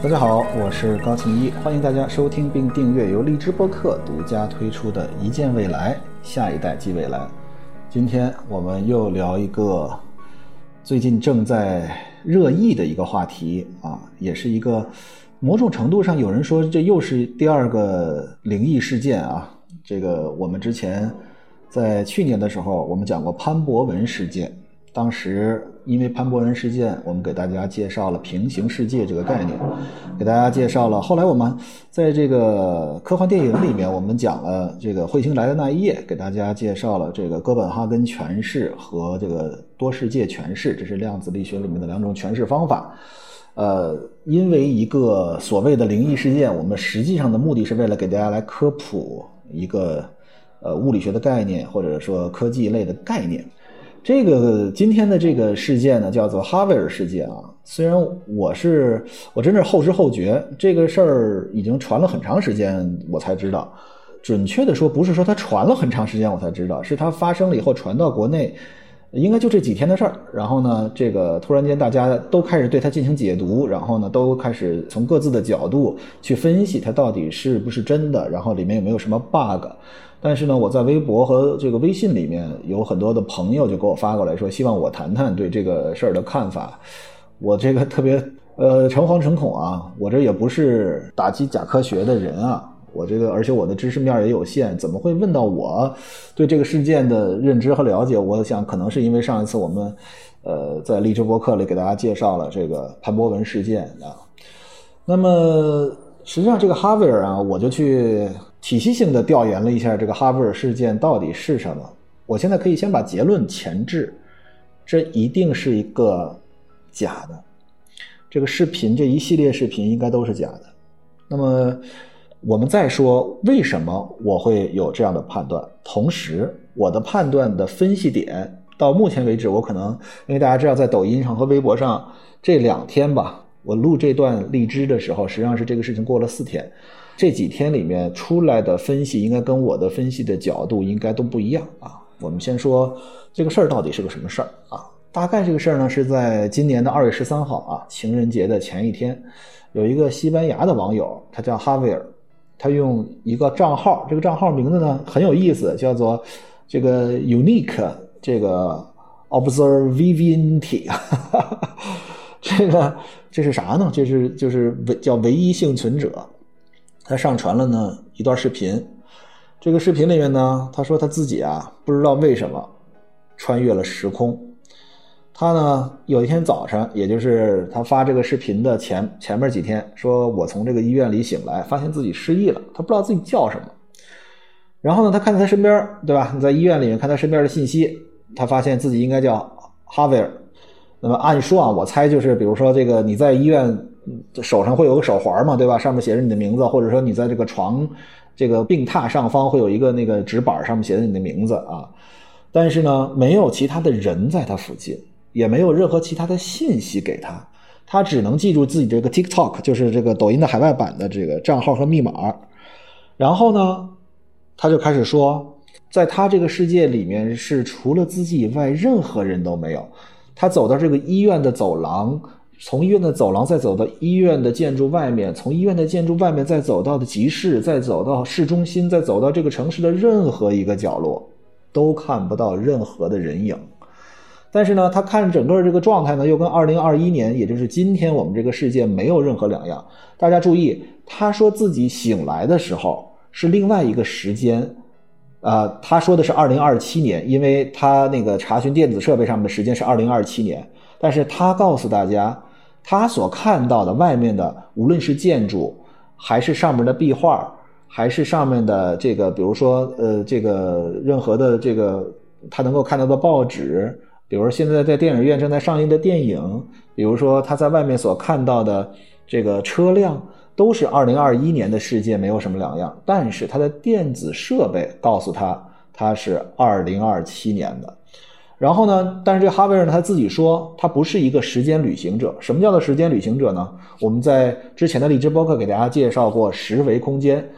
大家好，我是高庆一，欢迎大家收听并订阅由荔枝播客独家推出的《一见未来，下一代即未来》。今天我们又聊一个最近正在热议的一个话题啊，也是一个某种程度上有人说这又是第二个灵异事件啊。这个我们之前在去年的时候，我们讲过潘博文事件。当时因为潘博文事件，我们给大家介绍了平行世界这个概念，给大家介绍了。后来我们在这个科幻电影里面，我们讲了这个彗星来的那一夜，给大家介绍了这个哥本哈根诠释和这个多世界诠释，这是量子力学里面的两种诠释方法。呃，因为一个所谓的灵异事件，我们实际上的目的是为了给大家来科普一个呃物理学的概念，或者说科技类的概念。这个今天的这个事件呢，叫做哈维尔事件啊。虽然我是我真是后知后觉，这个事儿已经传了很长时间，我才知道。准确的说，不是说它传了很长时间我才知道，是它发生了以后传到国内，应该就这几天的事儿。然后呢，这个突然间大家都开始对它进行解读，然后呢，都开始从各自的角度去分析它到底是不是真的，然后里面有没有什么 bug。但是呢，我在微博和这个微信里面有很多的朋友就给我发过来说，希望我谈谈对这个事儿的看法。我这个特别呃诚惶诚恐啊，我这也不是打击假科学的人啊，我这个而且我的知识面也有限，怎么会问到我对这个事件的认知和了解？我想可能是因为上一次我们呃在励志博客里给大家介绍了这个潘博文事件啊。那么实际上这个哈维尔啊，我就去。体系性的调研了一下这个哈维尔事件到底是什么，我现在可以先把结论前置，这一定是一个假的，这个视频这一系列视频应该都是假的。那么我们再说为什么我会有这样的判断，同时我的判断的分析点到目前为止，我可能因为大家知道在抖音上和微博上这两天吧，我录这段荔枝的时候，实际上是这个事情过了四天。这几天里面出来的分析，应该跟我的分析的角度应该都不一样啊。我们先说这个事儿到底是个什么事儿啊？大概这个事儿呢是在今年的二月十三号啊，情人节的前一天，有一个西班牙的网友，他叫哈维尔，他用一个账号，这个账号名字呢很有意思，叫做这个 unique 这个 observability，这个这是啥呢？这是就是唯叫唯一幸存者。他上传了呢一段视频，这个视频里面呢，他说他自己啊不知道为什么穿越了时空。他呢有一天早晨，也就是他发这个视频的前前面几天，说我从这个医院里醒来，发现自己失忆了，他不知道自己叫什么。然后呢，他看他身边，对吧？你在医院里面看他身边的信息，他发现自己应该叫哈维尔。那么按说啊，我猜就是，比如说这个你在医院。手上会有个手环嘛，对吧？上面写着你的名字，或者说你在这个床这个病榻上方会有一个那个纸板，上面写着你的名字啊。但是呢，没有其他的人在他附近，也没有任何其他的信息给他，他只能记住自己这个 TikTok，就是这个抖音的海外版的这个账号和密码。然后呢，他就开始说，在他这个世界里面是除了自己以外任何人都没有。他走到这个医院的走廊。从医院的走廊再走到医院的建筑外面，从医院的建筑外面再走到的集市，再走到市中心，再走到这个城市的任何一个角落，都看不到任何的人影。但是呢，他看整个这个状态呢，又跟二零二一年，也就是今天我们这个世界没有任何两样。大家注意，他说自己醒来的时候是另外一个时间，啊，他说的是二零二七年，因为他那个查询电子设备上面的时间是二零二七年，但是他告诉大家。他所看到的外面的，无论是建筑，还是上面的壁画，还是上面的这个，比如说，呃，这个任何的这个他能够看到的报纸，比如说现在在电影院正在上映的电影，比如说他在外面所看到的这个车辆，都是二零二一年的世界，没有什么两样。但是他的电子设备告诉他，他是二零二七年的。然后呢？但是这哈维尔呢，他自己说他不是一个时间旅行者。什么叫做时间旅行者呢？我们在之前的荔枝播客给大家介绍过十维空间，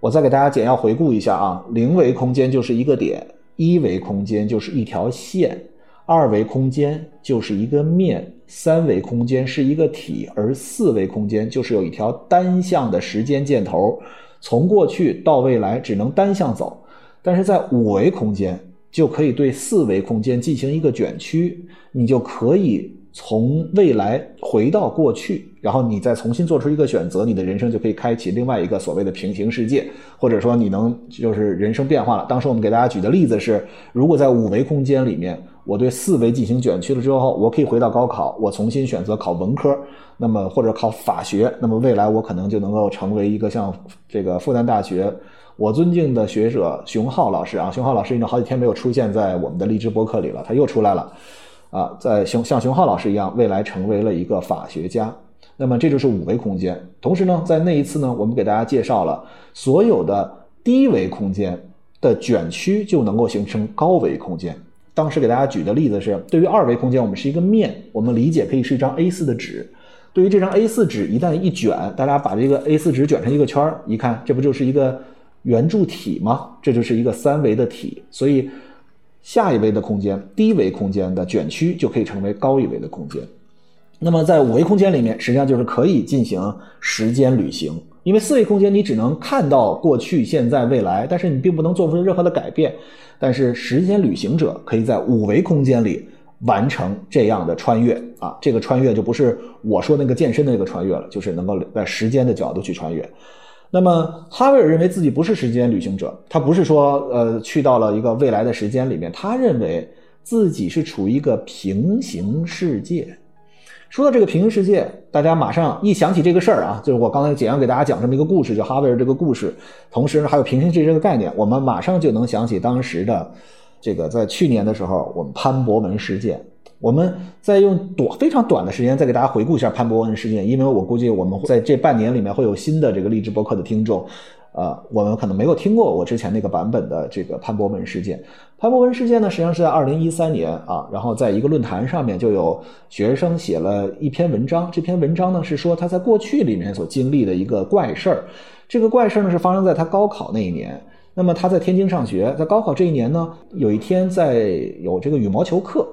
我再给大家简要回顾一下啊。零维空间就是一个点，一维空间就是一条线，二维空间就是一个面，三维空间是一个体，而四维空间就是有一条单向的时间箭头，从过去到未来只能单向走。但是在五维空间就可以对四维空间进行一个卷曲，你就可以。从未来回到过去，然后你再重新做出一个选择，你的人生就可以开启另外一个所谓的平行世界，或者说你能就是人生变化了。当时我们给大家举的例子是，如果在五维空间里面，我对四维进行卷曲了之后，我可以回到高考，我重新选择考文科，那么或者考法学，那么未来我可能就能够成为一个像这个复旦大学我尊敬的学者熊浩老师啊，熊浩老师已经好几天没有出现在我们的励志播客里了，他又出来了。啊，在熊像熊浩老师一样，未来成为了一个法学家。那么这就是五维空间。同时呢，在那一次呢，我们给大家介绍了所有的低维空间的卷曲就能够形成高维空间。当时给大家举的例子是，对于二维空间，我们是一个面，我们理解可以是一张 A4 的纸。对于这张 A4 纸，一旦一卷，大家把这个 A4 纸卷成一个圈儿，一看，这不就是一个圆柱体吗？这就是一个三维的体。所以。下一维的空间，低维空间的卷曲就可以成为高一维的空间。那么在五维空间里面，实际上就是可以进行时间旅行。因为四维空间你只能看到过去、现在、未来，但是你并不能做出任何的改变。但是时间旅行者可以在五维空间里完成这样的穿越啊！这个穿越就不是我说那个健身的那个穿越了，就是能够在时间的角度去穿越。那么，哈维尔认为自己不是时间旅行者，他不是说，呃，去到了一个未来的时间里面，他认为自己是处于一个平行世界。说到这个平行世界，大家马上一想起这个事儿啊，就是我刚才简要给大家讲这么一个故事，叫哈维尔这个故事，同时呢还有平行世界这个概念，我们马上就能想起当时的这个在去年的时候，我们潘博文事件。我们再用短非常短的时间再给大家回顾一下潘博文事件，因为我估计我们在这半年里面会有新的这个励志播客的听众，呃，我们可能没有听过我之前那个版本的这个潘博文事件。潘博文事件呢，实际上是在二零一三年啊，然后在一个论坛上面就有学生写了一篇文章，这篇文章呢是说他在过去里面所经历的一个怪事儿，这个怪事儿呢是发生在他高考那一年。那么他在天津上学，在高考这一年呢，有一天在有这个羽毛球课。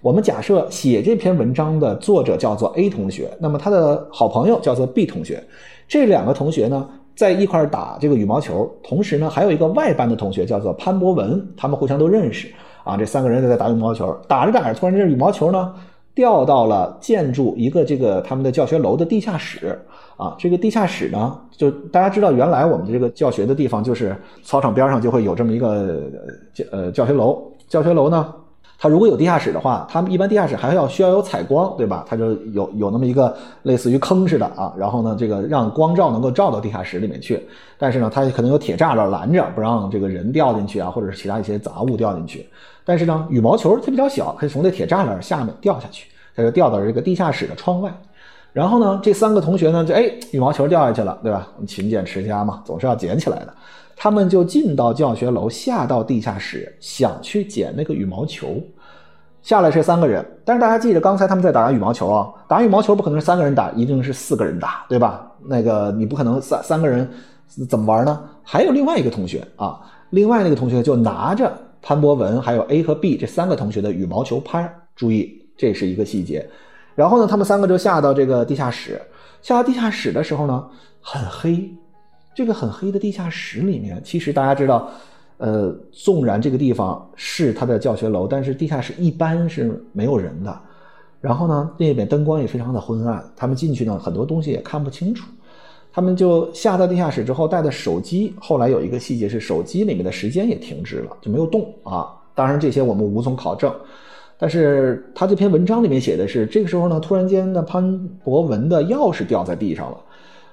我们假设写这篇文章的作者叫做 A 同学，那么他的好朋友叫做 B 同学，这两个同学呢在一块打这个羽毛球，同时呢还有一个外班的同学叫做潘博文，他们互相都认识啊。这三个人在打羽毛球，打着打着，突然这羽毛球呢掉到了建筑一个这个他们的教学楼的地下室啊。这个地下室呢，就大家知道，原来我们这个教学的地方就是操场边上就会有这么一个教呃教学楼，教学楼呢。它如果有地下室的话，他们一般地下室还要需要有采光，对吧？它就有有那么一个类似于坑似的啊，然后呢，这个让光照能够照到地下室里面去。但是呢，它可能有铁栅栏拦着，不让这个人掉进去啊，或者是其他一些杂物掉进去。但是呢，羽毛球它比较小，可以从这铁栅栏下面掉下去，它就掉到这个地下室的窗外。然后呢，这三个同学呢，就哎，羽毛球掉下去了，对吧？勤俭持家嘛，总是要捡起来的。他们就进到教学楼，下到地下室，想去捡那个羽毛球。下来是三个人，但是大家记着，刚才他们在打羽毛球啊，打羽毛球不可能是三个人打，一定是四个人打，对吧？那个你不可能三三个人怎么玩呢？还有另外一个同学啊，另外那个同学就拿着潘博文还有 A 和 B 这三个同学的羽毛球拍，注意这是一个细节。然后呢，他们三个就下到这个地下室，下到地下室的时候呢，很黑。这个很黑的地下室里面，其实大家知道，呃，纵然这个地方是他的教学楼，但是地下室一般是没有人的。然后呢，那边灯光也非常的昏暗，他们进去呢，很多东西也看不清楚。他们就下到地下室之后，带的手机，后来有一个细节是，手机里面的时间也停止了，就没有动啊。当然这些我们无从考证，但是他这篇文章里面写的是，这个时候呢，突然间的潘博文的钥匙掉在地上了，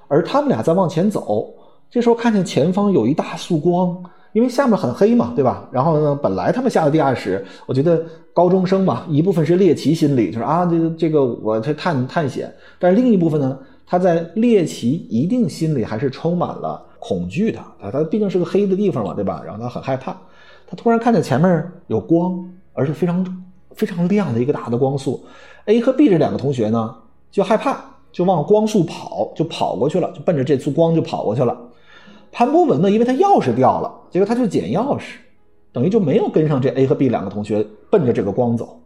而他们俩在往前走。这时候看见前方有一大束光，因为下面很黑嘛，对吧？然后呢，本来他们下了地下室，我觉得高中生嘛，一部分是猎奇心理，就是啊，这个这个我去探探险；但是另一部分呢，他在猎奇一定心里还是充满了恐惧的啊，他毕竟是个黑的地方嘛，对吧？然后他很害怕，他突然看见前面有光，而且非常非常亮的一个大的光束。A 和 B 这两个同学呢，就害怕，就往光束跑，就跑过去了，就奔着这束光就跑过去了。潘博文呢，因为他钥匙掉了，结果他就捡钥匙，等于就没有跟上这 A 和 B 两个同学奔着这个光走。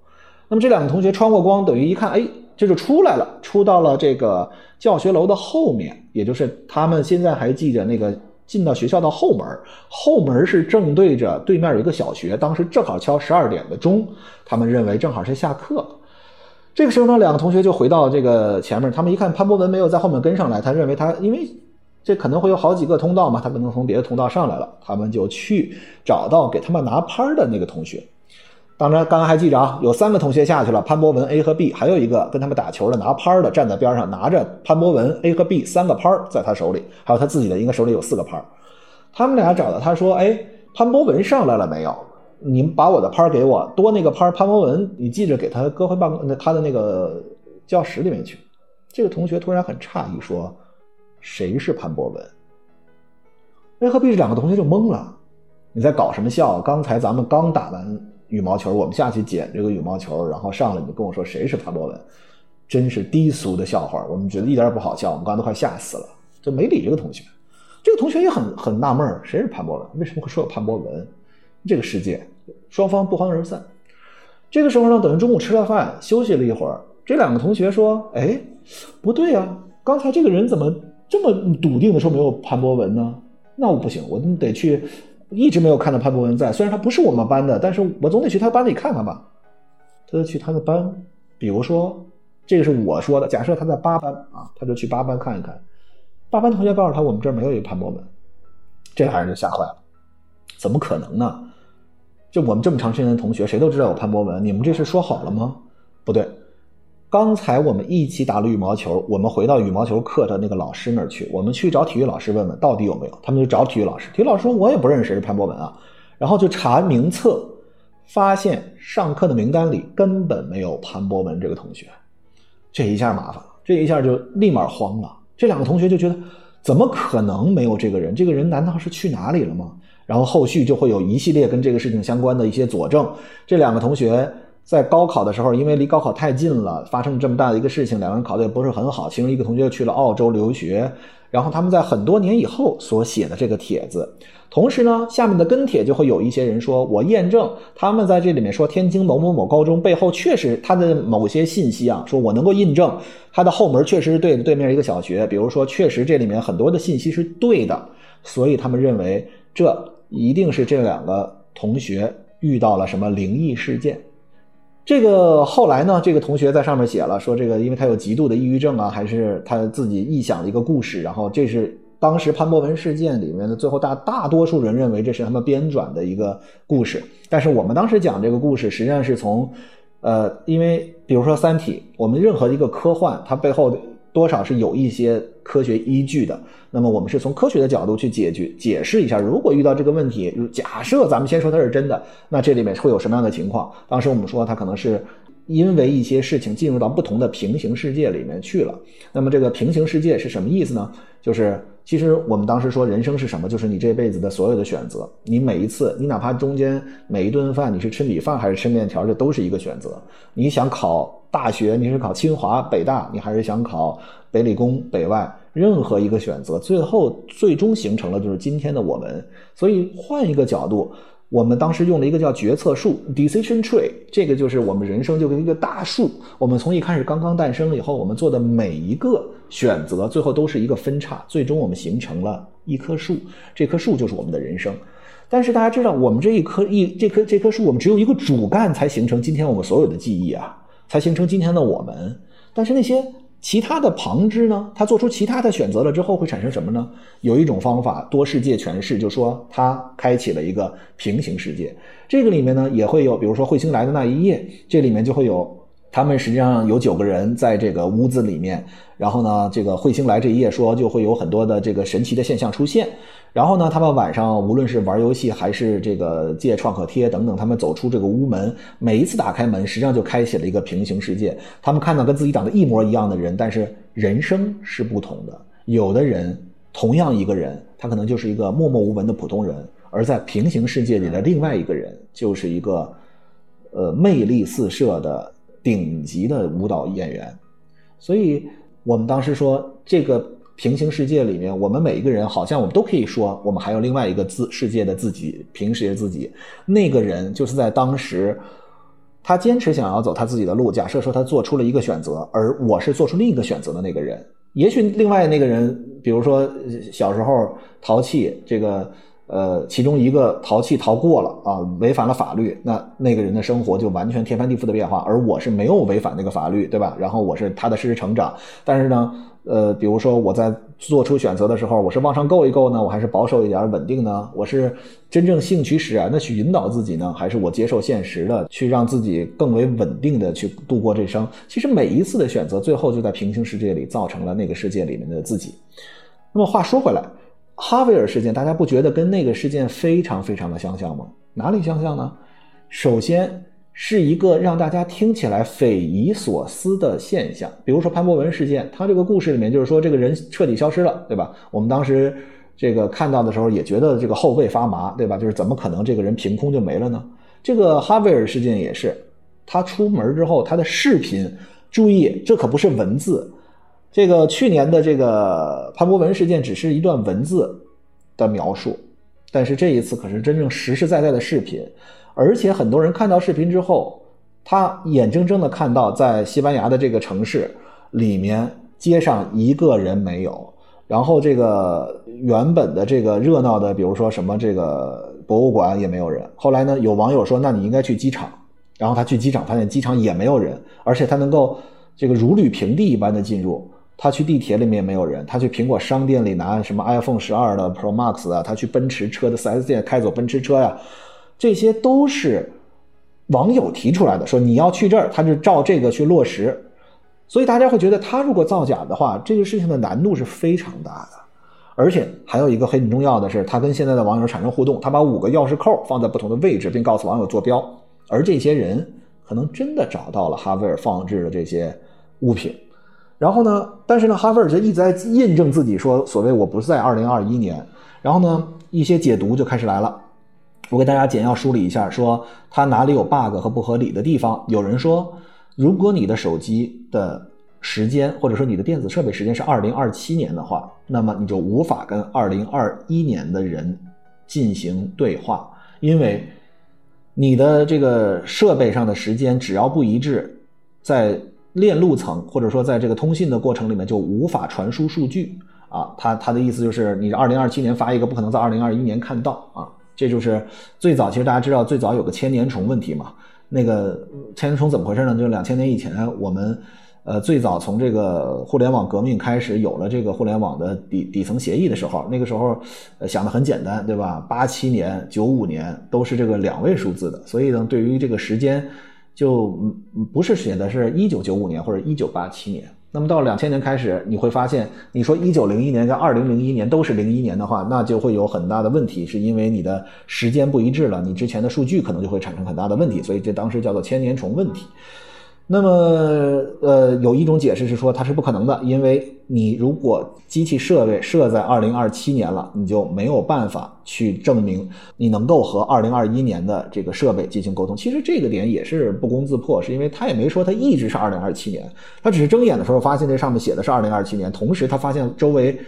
那么这两个同学穿过光，等于一看，哎，这就出来了，出到了这个教学楼的后面，也就是他们现在还记着那个进到学校的后门，后门是正对着对面有一个小学，当时正好敲十二点的钟，他们认为正好是下课。这个时候呢，两个同学就回到这个前面，他们一看潘博文没有在后面跟上来，他认为他因为这可能会有好几个通道嘛，他可能从别的通道上来了，他们就去找到给他们拿拍的那个同学。当然，刚刚还记着啊，有三个同学下去了，潘博文 A 和 B，还有一个跟他们打球的拿拍的站在边上，拿着潘博文 A 和 B 三个拍在他手里，还有他自己的应该手里有四个拍。他们俩找到他说：“哎，潘博文上来了没有？”你们把我的拍给我，多那个拍潘博文，你记着给他搁回办公那他的那个教室里面去。这个同学突然很诧异说：“谁是潘博文？”A 和 B 这两个同学就懵了。你在搞什么笑？刚才咱们刚打完羽毛球，我们下去捡这个羽毛球，然后上来你跟我说谁是潘博文，真是低俗的笑话。我们觉得一点也不好笑，我们刚都快吓死了，就没理这个同学。这个同学也很很纳闷谁是潘博文？为什么会说有潘博文？这个世界，双方不欢而散。这个时候呢，等于中午吃了饭，休息了一会儿，这两个同学说：“哎，不对啊，刚才这个人怎么这么笃定的说没有潘博文呢？那我不行，我得去，一直没有看到潘博文在。虽然他不是我们班的，但是我总得去他班里看看吧。他就去他的班，比如说，这个是我说的，假设他在八班啊，他就去八班看一看。八班同学告诉他，我们这儿没有一个潘博文，这俩人就吓坏了，怎么可能呢？就我们这么长时间的同学，谁都知道有潘博文。你们这是说好了吗？不对，刚才我们一起打了羽毛球，我们回到羽毛球课的那个老师那儿去，我们去找体育老师问问到底有没有。他们就找体育老师，体育老师说我也不认识谁是潘博文啊。然后就查名册，发现上课的名单里根本没有潘博文这个同学。这一下麻烦了，这一下就立马慌了。这两个同学就觉得，怎么可能没有这个人？这个人难道是去哪里了吗？然后后续就会有一系列跟这个事情相关的一些佐证。这两个同学在高考的时候，因为离高考太近了，发生了这么大的一个事情，两个人考得也不是很好。其中一个同学去了澳洲留学，然后他们在很多年以后所写的这个帖子。同时呢，下面的跟帖就会有一些人说，我验证他们在这里面说天津某某某高中背后确实他的某些信息啊，说我能够印证他的后门确实是对对面一个小学，比如说确实这里面很多的信息是对的，所以他们认为这。一定是这两个同学遇到了什么灵异事件。这个后来呢，这个同学在上面写了说，这个因为他有极度的抑郁症啊，还是他自己臆想的一个故事。然后这是当时潘博文事件里面的最后大大多数人认为这是他们编撰的一个故事。但是我们当时讲这个故事，实际上是从，呃，因为比如说《三体》，我们任何一个科幻，它背后的多少是有一些科学依据的。那么我们是从科学的角度去解决、解释一下，如果遇到这个问题，假设咱们先说它是真的，那这里面会有什么样的情况？当时我们说它可能是因为一些事情进入到不同的平行世界里面去了。那么这个平行世界是什么意思呢？就是其实我们当时说人生是什么？就是你这辈子的所有的选择，你每一次，你哪怕中间每一顿饭你是吃米饭还是吃面条，这都是一个选择。你想考大学，你是考清华、北大，你还是想考北理工、北外？任何一个选择，最后最终形成了就是今天的我们。所以换一个角度，我们当时用了一个叫决策树 （decision tree），这个就是我们人生就跟一个大树。我们从一开始刚刚诞生以后，我们做的每一个选择，最后都是一个分叉，最终我们形成了一棵树。这棵树就是我们的人生。但是大家知道，我们这一棵一这棵这棵树，我们只有一个主干，才形成今天我们所有的记忆啊，才形成今天的我们。但是那些。其他的旁支呢？他做出其他的选择了之后会产生什么呢？有一种方法，多世界诠释，就说他开启了一个平行世界。这个里面呢也会有，比如说彗星来的那一夜，这里面就会有他们实际上有九个人在这个屋子里面，然后呢，这个彗星来这一夜说就会有很多的这个神奇的现象出现。然后呢，他们晚上无论是玩游戏还是这个借创可贴等等，他们走出这个屋门，每一次打开门，实际上就开启了一个平行世界。他们看到跟自己长得一模一样的人，但是人生是不同的。有的人同样一个人，他可能就是一个默默无闻的普通人，而在平行世界里的另外一个人，就是一个呃魅力四射的顶级的舞蹈演员。所以我们当时说这个。平行世界里面，我们每一个人好像我们都可以说，我们还有另外一个自世界的自己，平时的自己。那个人就是在当时他坚持想要走他自己的路。假设说他做出了一个选择，而我是做出另一个选择的那个人，也许另外那个人，比如说小时候淘气，这个。呃，其中一个淘气淘过了啊，违反了法律，那那个人的生活就完全天翻地覆的变化，而我是没有违反那个法律，对吧？然后我是踏踏实实成长，但是呢，呃，比如说我在做出选择的时候，我是往上够一够呢，我还是保守一点稳定呢？我是真正兴趣使然的去引导自己呢，还是我接受现实的去让自己更为稳定的去度过这生？其实每一次的选择，最后就在平行世界里造成了那个世界里面的自己。那么话说回来。哈维尔事件，大家不觉得跟那个事件非常非常的相像吗？哪里相像呢？首先是一个让大家听起来匪夷所思的现象，比如说潘博文事件，他这个故事里面就是说这个人彻底消失了，对吧？我们当时这个看到的时候也觉得这个后背发麻，对吧？就是怎么可能这个人凭空就没了呢？这个哈维尔事件也是，他出门之后他的视频，注意这可不是文字。这个去年的这个潘博文事件只是一段文字的描述，但是这一次可是真正实实在在的视频，而且很多人看到视频之后，他眼睁睁的看到在西班牙的这个城市里面街上一个人没有，然后这个原本的这个热闹的，比如说什么这个博物馆也没有人。后来呢，有网友说，那你应该去机场，然后他去机场发现机场也没有人，而且他能够这个如履平地一般的进入。他去地铁里面没有人，他去苹果商店里拿什么 iPhone 十二的 Pro Max 啊，他去奔驰车的 4S 店开走奔驰车呀，这些都是网友提出来的，说你要去这儿，他就照这个去落实。所以大家会觉得他如果造假的话，这个事情的难度是非常大的。而且还有一个很重要的是，他跟现在的网友产生互动，他把五个钥匙扣放在不同的位置，并告诉网友坐标，而这些人可能真的找到了哈维尔放置的这些物品。然后呢？但是呢，哈维尔就一直在印证自己说，所谓我不是在二零二一年。然后呢，一些解读就开始来了。我给大家简要梳理一下，说它哪里有 bug 和不合理的地方。有人说，如果你的手机的时间或者说你的电子设备时间是二零二七年的话，那么你就无法跟二零二一年的人进行对话，因为你的这个设备上的时间只要不一致，在。链路层，或者说在这个通信的过程里面就无法传输数据啊。他他的意思就是，你二零二七年发一个，不可能在二零二一年看到啊。这就是最早，其实大家知道最早有个千年虫问题嘛。那个千年虫怎么回事呢？就是两千年以前，我们呃最早从这个互联网革命开始有了这个互联网的底底层协议的时候，那个时候想的很简单，对吧？八七年、九五年都是这个两位数字的，所以呢，对于这个时间。就嗯不是写的是一九九五年或者一九八七年，那么到两千年开始，你会发现，你说一九零一年跟二零零一年都是零一年的话，那就会有很大的问题，是因为你的时间不一致了，你之前的数据可能就会产生很大的问题，所以这当时叫做千年虫问题。那么，呃，有一种解释是说它是不可能的，因为你如果机器设备设在二零二七年了，你就没有办法去证明你能够和二零二一年的这个设备进行沟通。其实这个点也是不攻自破，是因为他也没说他一直是二零二七年，他只是睁眼的时候发现这上面写的是二零二七年，同时他发现周围。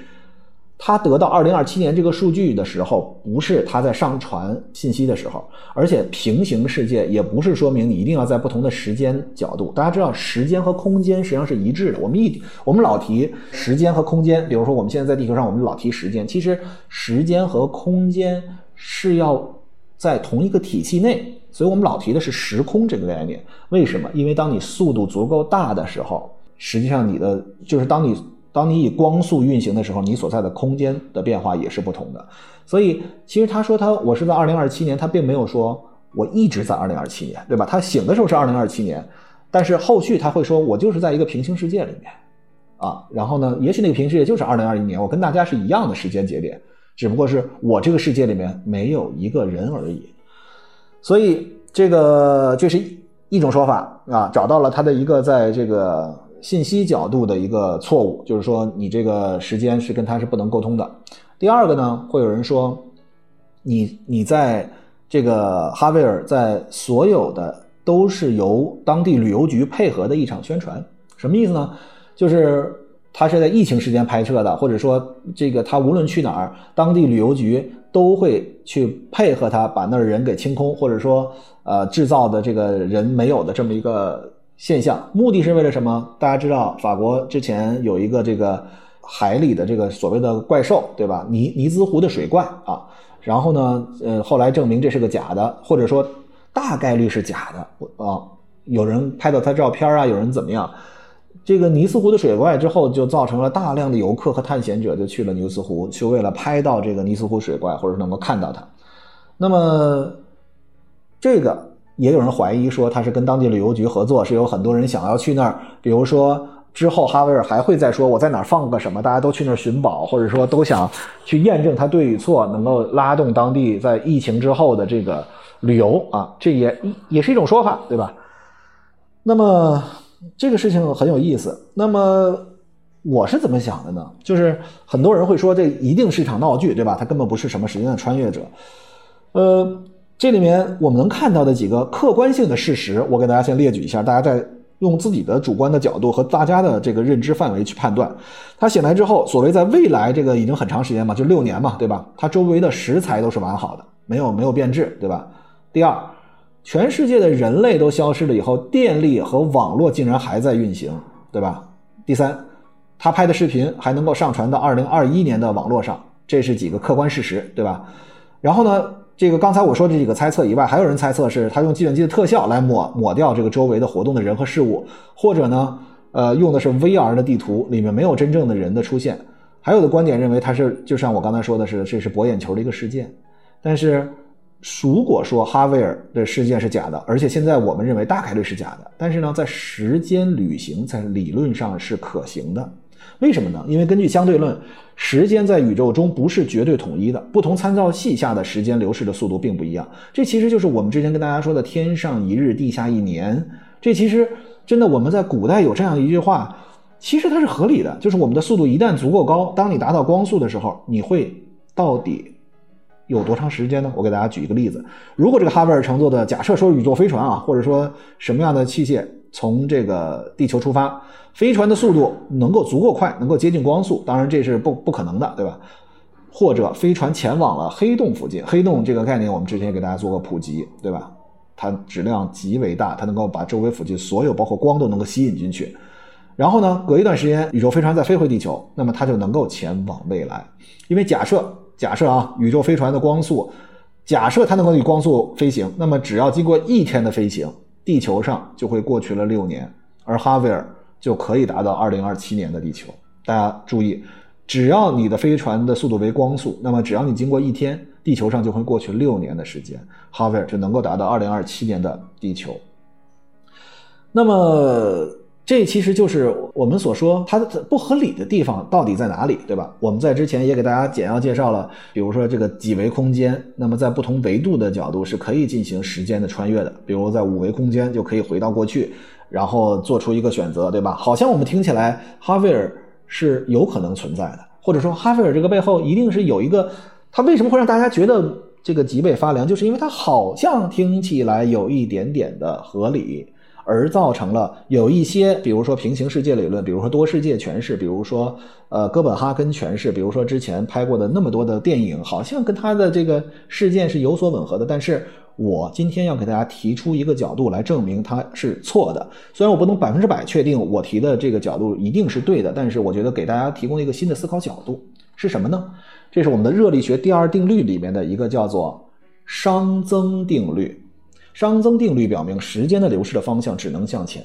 他得到二零二七年这个数据的时候，不是他在上传信息的时候，而且平行世界也不是说明你一定要在不同的时间角度。大家知道，时间和空间实际上是一致的。我们一我们老提时间和空间，比如说我们现在在地球上，我们老提时间，其实时间和空间是要在同一个体系内，所以我们老提的是时空这个概念。为什么？因为当你速度足够大的时候，实际上你的就是当你。当你以光速运行的时候，你所在的空间的变化也是不同的。所以，其实他说他我是在二零二七年，他并没有说我一直在二零二七年，对吧？他醒的时候是二零二七年，但是后续他会说我就是在一个平行世界里面啊。然后呢，也许那个平行世界就是二零二一年，我跟大家是一样的时间节点，只不过是我这个世界里面没有一个人而已。所以，这个这是一种说法啊，找到了他的一个在这个。信息角度的一个错误，就是说你这个时间是跟他是不能沟通的。第二个呢，会有人说，你你在这个哈维尔在所有的都是由当地旅游局配合的一场宣传，什么意思呢？就是他是在疫情时间拍摄的，或者说这个他无论去哪儿，当地旅游局都会去配合他把那儿人给清空，或者说呃制造的这个人没有的这么一个现象。目的是为了什么？大家知道，法国之前有一个这个海里的这个所谓的怪兽，对吧？尼尼兹湖的水怪啊。然后呢，呃，后来证明这是个假的，或者说大概率是假的啊。有人拍到他照片啊，有人怎么样？这个尼斯湖的水怪之后，就造成了大量的游客和探险者就去了尼斯湖，去为了拍到这个尼斯湖水怪，或者能够看到它。那么，这个也有人怀疑说他是跟当地旅游局合作，是有很多人想要去那儿。比如说之后哈维尔还会再说我在哪儿放个什么，大家都去那儿寻宝，或者说都想去验证他对与错，能够拉动当地在疫情之后的这个旅游啊，这也也是一种说法，对吧？那么。这个事情很有意思。那么我是怎么想的呢？就是很多人会说这一定是一场闹剧，对吧？它根本不是什么时间的穿越者。呃，这里面我们能看到的几个客观性的事实，我给大家先列举一下，大家再用自己的主观的角度和大家的这个认知范围去判断。它醒来之后，所谓在未来这个已经很长时间嘛，就六年嘛，对吧？它周围的食材都是完好的，没有没有变质，对吧？第二。全世界的人类都消失了以后，电力和网络竟然还在运行，对吧？第三，他拍的视频还能够上传到二零二一年的网络上，这是几个客观事实，对吧？然后呢，这个刚才我说这几个猜测以外，还有人猜测是他用计算机的特效来抹抹掉这个周围的活动的人和事物，或者呢，呃，用的是 VR 的地图，里面没有真正的人的出现。还有的观点认为他是，就像我刚才说的是，这是博眼球的一个事件，但是。如果说哈维尔的事件是假的，而且现在我们认为大概率是假的，但是呢，在时间旅行在理论上是可行的。为什么呢？因为根据相对论，时间在宇宙中不是绝对统一的，不同参照系下的时间流逝的速度并不一样。这其实就是我们之前跟大家说的“天上一日，地下一年”。这其实真的，我们在古代有这样一句话，其实它是合理的，就是我们的速度一旦足够高，当你达到光速的时候，你会到底。有多长时间呢？我给大家举一个例子：如果这个哈维尔乘坐的假设说宇宙飞船啊，或者说什么样的器械从这个地球出发，飞船的速度能够足够快，能够接近光速，当然这是不不可能的，对吧？或者飞船前往了黑洞附近，黑洞这个概念我们之前也给大家做过普及，对吧？它质量极为大，它能够把周围附近所有包括光都能够吸引进去。然后呢，隔一段时间宇宙飞船再飞回地球，那么它就能够前往未来，因为假设。假设啊，宇宙飞船的光速，假设它能够以光速飞行，那么只要经过一天的飞行，地球上就会过去了六年，而哈维尔就可以达到二零二七年的地球。大家注意，只要你的飞船的速度为光速，那么只要你经过一天，地球上就会过去六年的时间，哈维尔就能够达到二零二七年的地球。那么。这其实就是我们所说它的不合理的地方到底在哪里，对吧？我们在之前也给大家简要介绍了，比如说这个几维空间，那么在不同维度的角度是可以进行时间的穿越的，比如在五维空间就可以回到过去，然后做出一个选择，对吧？好像我们听起来哈维尔是有可能存在的，或者说哈维尔这个背后一定是有一个，他为什么会让大家觉得这个脊背发凉，就是因为它好像听起来有一点点的合理。而造成了有一些，比如说平行世界理论，比如说多世界诠释，比如说呃哥本哈根诠释，比如说之前拍过的那么多的电影，好像跟他的这个事件是有所吻合的。但是我今天要给大家提出一个角度来证明它是错的。虽然我不能百分之百确定我提的这个角度一定是对的，但是我觉得给大家提供一个新的思考角度是什么呢？这是我们的热力学第二定律里面的一个叫做熵增定律。熵增定律表明，时间的流逝的方向只能向前，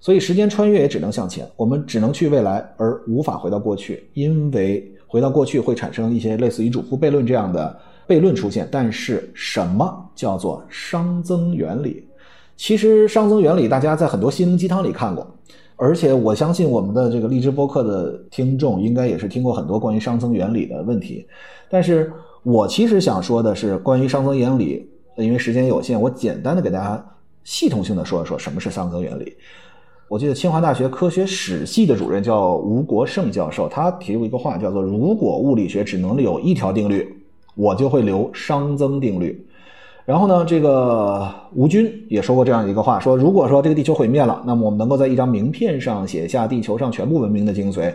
所以时间穿越也只能向前。我们只能去未来，而无法回到过去，因为回到过去会产生一些类似于主副悖论这样的悖论出现。但是，什么叫做熵增原理？其实，熵增原理大家在很多心灵鸡汤里看过，而且我相信我们的这个荔枝播客的听众应该也是听过很多关于熵增原理的问题。但是我其实想说的是，关于熵增原理。因为时间有限，我简单的给大家系统性的说一说什么是熵增原理。我记得清华大学科学史系的主任叫吴国胜教授，他提过一个话，叫做“如果物理学只能有一条定律，我就会留熵增定律。”然后呢，这个吴军也说过这样一个话，说如果说这个地球毁灭了，那么我们能够在一张名片上写下地球上全部文明的精髓，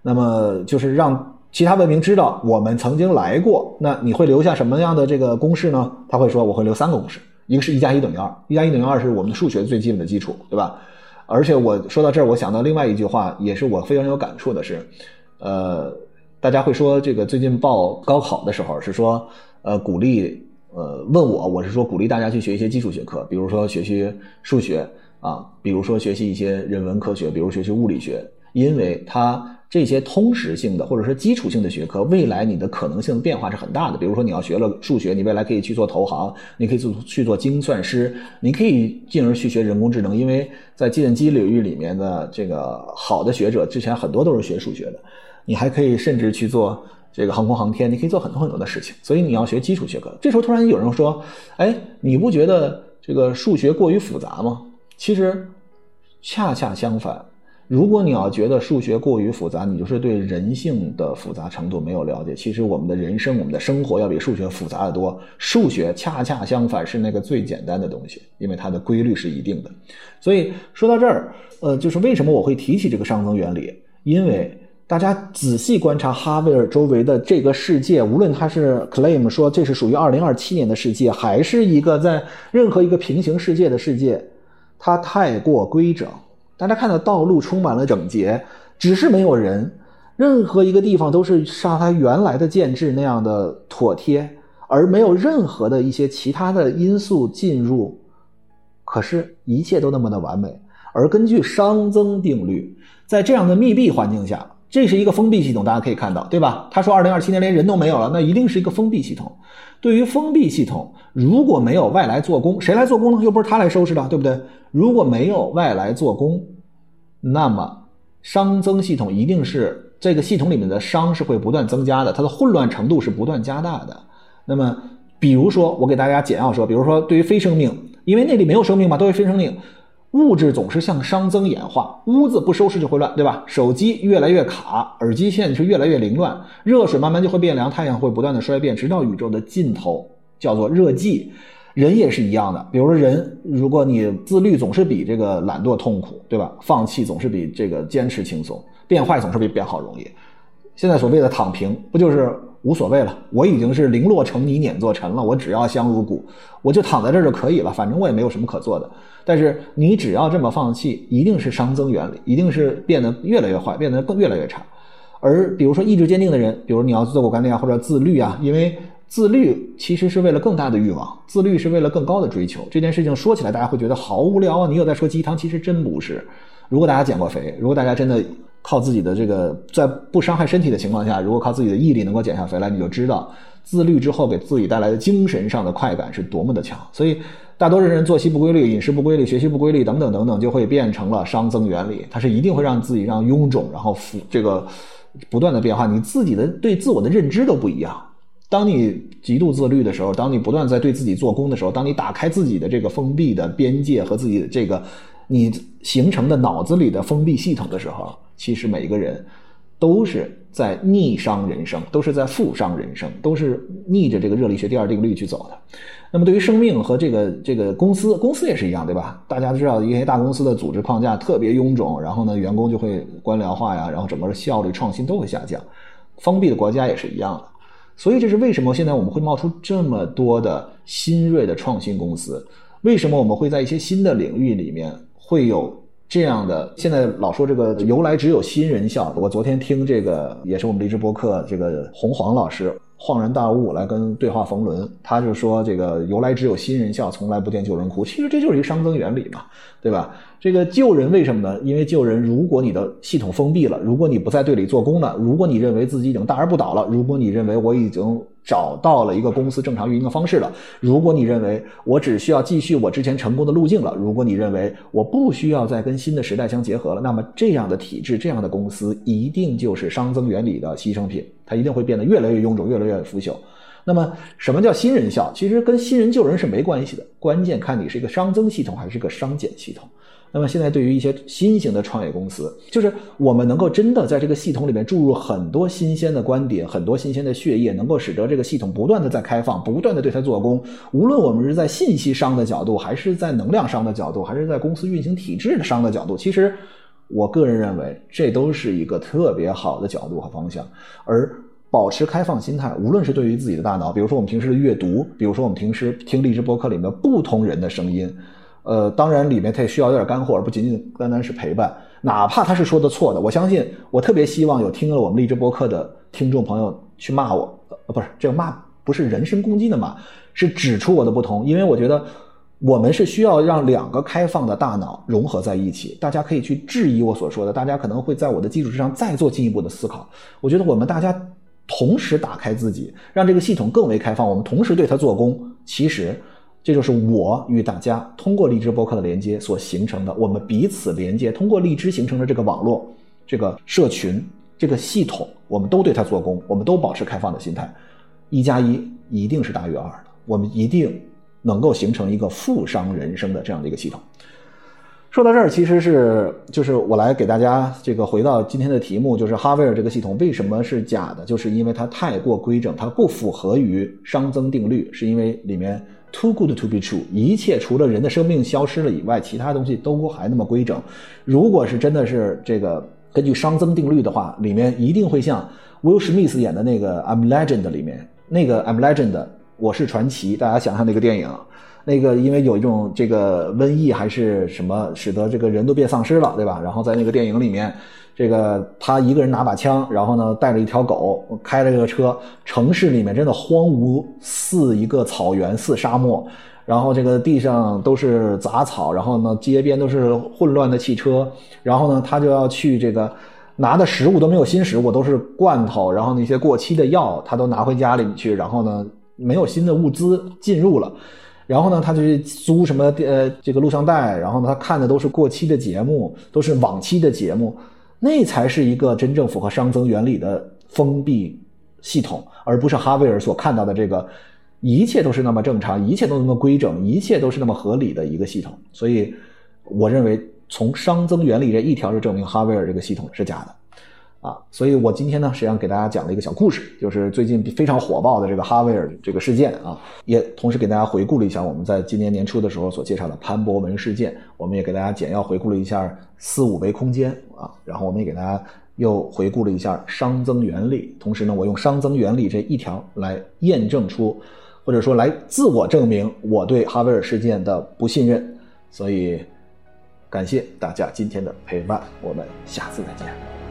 那么就是让其他文明知道我们曾经来过，那你会留下什么样的这个公式呢？他会说我会留三个公式，一个是一加一等于二，一加一等于二是我们的数学最基本的基础，对吧？而且我说到这儿，我想到另外一句话，也是我非常有感触的是，呃，大家会说这个最近报高考的时候是说，呃，鼓励，呃，问我，我是说鼓励大家去学一些基础学科，比如说学习数学啊，比如说学习一些人文科学，比如学习物理学，因为它。这些通识性的或者说基础性的学科，未来你的可能性变化是很大的。比如说，你要学了数学，你未来可以去做投行，你可以做去做精算师，你可以进而去学人工智能。因为在计算机领域里面的这个好的学者，之前很多都是学数学的。你还可以甚至去做这个航空航天，你可以做很多很多的事情。所以你要学基础学科。这时候突然有人说：“哎，你不觉得这个数学过于复杂吗？”其实恰恰相反。如果你要觉得数学过于复杂，你就是对人性的复杂程度没有了解。其实我们的人生、我们的生活要比数学复杂的多。数学恰恰相反是那个最简单的东西，因为它的规律是一定的。所以说到这儿，呃，就是为什么我会提起这个熵增原理？因为大家仔细观察哈维尔周围的这个世界，无论他是 claim 说这是属于2027年的世界，还是一个在任何一个平行世界的世界，它太过规整。大家看到道路充满了整洁，只是没有人。任何一个地方都是像它原来的建制那样的妥帖，而没有任何的一些其他的因素进入。可是，一切都那么的完美。而根据熵增定律，在这样的密闭环境下，这是一个封闭系统，大家可以看到，对吧？他说，二零二七年连人都没有了，那一定是一个封闭系统。对于封闭系统，如果没有外来做工，谁来做工呢？又不是他来收拾的，对不对？如果没有外来做工，那么熵增系统一定是这个系统里面的熵是会不断增加的，它的混乱程度是不断加大的。那么，比如说我给大家简要说，比如说对于非生命，因为那里没有生命嘛，都是非生命。物质总是向熵增演化，屋子不收拾就会乱，对吧？手机越来越卡，耳机线是越来越凌乱，热水慢慢就会变凉，太阳会不断的衰变，直到宇宙的尽头，叫做热寂。人也是一样的，比如说人，如果你自律总是比这个懒惰痛苦，对吧？放弃总是比这个坚持轻松，变坏总是比变好容易。现在所谓的躺平，不就是无所谓了？我已经是零落成泥碾作尘了，我只要香如谷，我就躺在这儿就可以了，反正我也没有什么可做的。但是你只要这么放弃，一定是熵增原理，一定是变得越来越坏，变得更越来越差。而比如说意志坚定的人，比如你要自我管理啊，或者自律啊，因为自律其实是为了更大的欲望，自律是为了更高的追求。这件事情说起来大家会觉得好无聊啊，你又在说鸡汤，其实真不是。如果大家减过肥，如果大家真的靠自己的这个在不伤害身体的情况下，如果靠自己的毅力能够减下肥来，你就知道自律之后给自己带来的精神上的快感是多么的强。所以。大多数人作息不规律、饮食不规律、学习不规律等等等等，就会变成了熵增原理。它是一定会让自己让臃肿，然后负这个不断的变化。你自己的对自我的认知都不一样。当你极度自律的时候，当你不断在对自己做功的时候，当你打开自己的这个封闭的边界和自己的这个你形成的脑子里的封闭系统的时候，其实每一个人都是在逆商人生，都是在负商人生，都是逆着这个热力学第二定律去走的。那么对于生命和这个这个公司，公司也是一样，对吧？大家都知道一些大公司的组织框架特别臃肿，然后呢，员工就会官僚化呀，然后整个的效率、创新都会下降。封闭的国家也是一样的，所以这是为什么现在我们会冒出这么多的新锐的创新公司？为什么我们会在一些新的领域里面会有这样的？现在老说这个由来只有新人笑。我昨天听这个也是我们励志播客这个洪黄老师。恍然大悟，来跟对话冯仑，他就说：“这个由来只有新人笑，从来不见旧人哭。”其实这就是一个熵增原理嘛，对吧？这个旧人为什么呢？因为旧人，如果你的系统封闭了，如果你不在队里做工了，如果你认为自己已经大而不倒了，如果你认为我已经。找到了一个公司正常运营的方式了。如果你认为我只需要继续我之前成功的路径了，如果你认为我不需要再跟新的时代相结合了，那么这样的体制、这样的公司一定就是熵增原理的牺牲品，它一定会变得越来越臃肿、越来越腐朽。那么，什么叫新人效？其实跟新人救人是没关系的，关键看你是一个熵增系统还是一个熵减系统。那么现在对于一些新型的创业公司，就是我们能够真的在这个系统里面注入很多新鲜的观点，很多新鲜的血液，能够使得这个系统不断的在开放，不断的对它做工。无论我们是在信息商的角度，还是在能量商的角度，还是在公司运行体制的商的角度，其实我个人认为，这都是一个特别好的角度和方向。而保持开放心态，无论是对于自己的大脑，比如说我们平时的阅读，比如说我们平时听励志播客里面不同人的声音，呃，当然里面它也需要有点干货，而不仅仅单单是陪伴。哪怕他是说的错的，我相信，我特别希望有听了我们励志播客的听众朋友去骂我，呃，不是这个骂不是人身攻击的骂，是指出我的不同，因为我觉得。我们是需要让两个开放的大脑融合在一起，大家可以去质疑我所说的，大家可能会在我的基础之上再做进一步的思考。我觉得我们大家同时打开自己，让这个系统更为开放，我们同时对它做功。其实，这就是我与大家通过荔枝播客的连接所形成的，我们彼此连接，通过荔枝形成的这个网络、这个社群、这个系统，我们都对它做功，我们都保持开放的心态。一加一一定是大于二的，我们一定。能够形成一个富商人生的这样的一个系统。说到这儿，其实是就是我来给大家这个回到今天的题目，就是哈维尔这个系统为什么是假的？就是因为它太过规整，它不符合于熵增定律，是因为里面 too good to be true，一切除了人的生命消失了以外，其他东西都还那么规整。如果是真的是这个根据熵增定律的话，里面一定会像 Will Smith 演的那个 I'm Legend 里面那个 I'm Legend。我是传奇，大家想想那个电影，那个因为有一种这个瘟疫还是什么，使得这个人都变丧尸了，对吧？然后在那个电影里面，这个他一个人拿把枪，然后呢带着一条狗，开着这个车，城市里面真的荒芜似一个草原似沙漠，然后这个地上都是杂草，然后呢街边都是混乱的汽车，然后呢他就要去这个拿的食物都没有新食物，都是罐头，然后那些过期的药他都拿回家里去，然后呢。没有新的物资进入了，然后呢，他就去租什么呃这个录像带，然后呢，他看的都是过期的节目，都是往期的节目，那才是一个真正符合熵增原理的封闭系统，而不是哈维尔所看到的这个一切都是那么正常，一切都那么规整，一切都是那么合理的一个系统。所以，我认为从熵增原理这一条就证明哈维尔这个系统是假的。啊，所以我今天呢，实际上给大家讲了一个小故事，就是最近非常火爆的这个哈维尔这个事件啊，也同时给大家回顾了一下我们在今年年初的时候所介绍的潘博文事件，我们也给大家简要回顾了一下四五维空间啊，然后我们也给大家又回顾了一下熵增原理，同时呢，我用熵增原理这一条来验证出，或者说来自我证明我对哈维尔事件的不信任，所以感谢大家今天的陪伴，我们下次再见。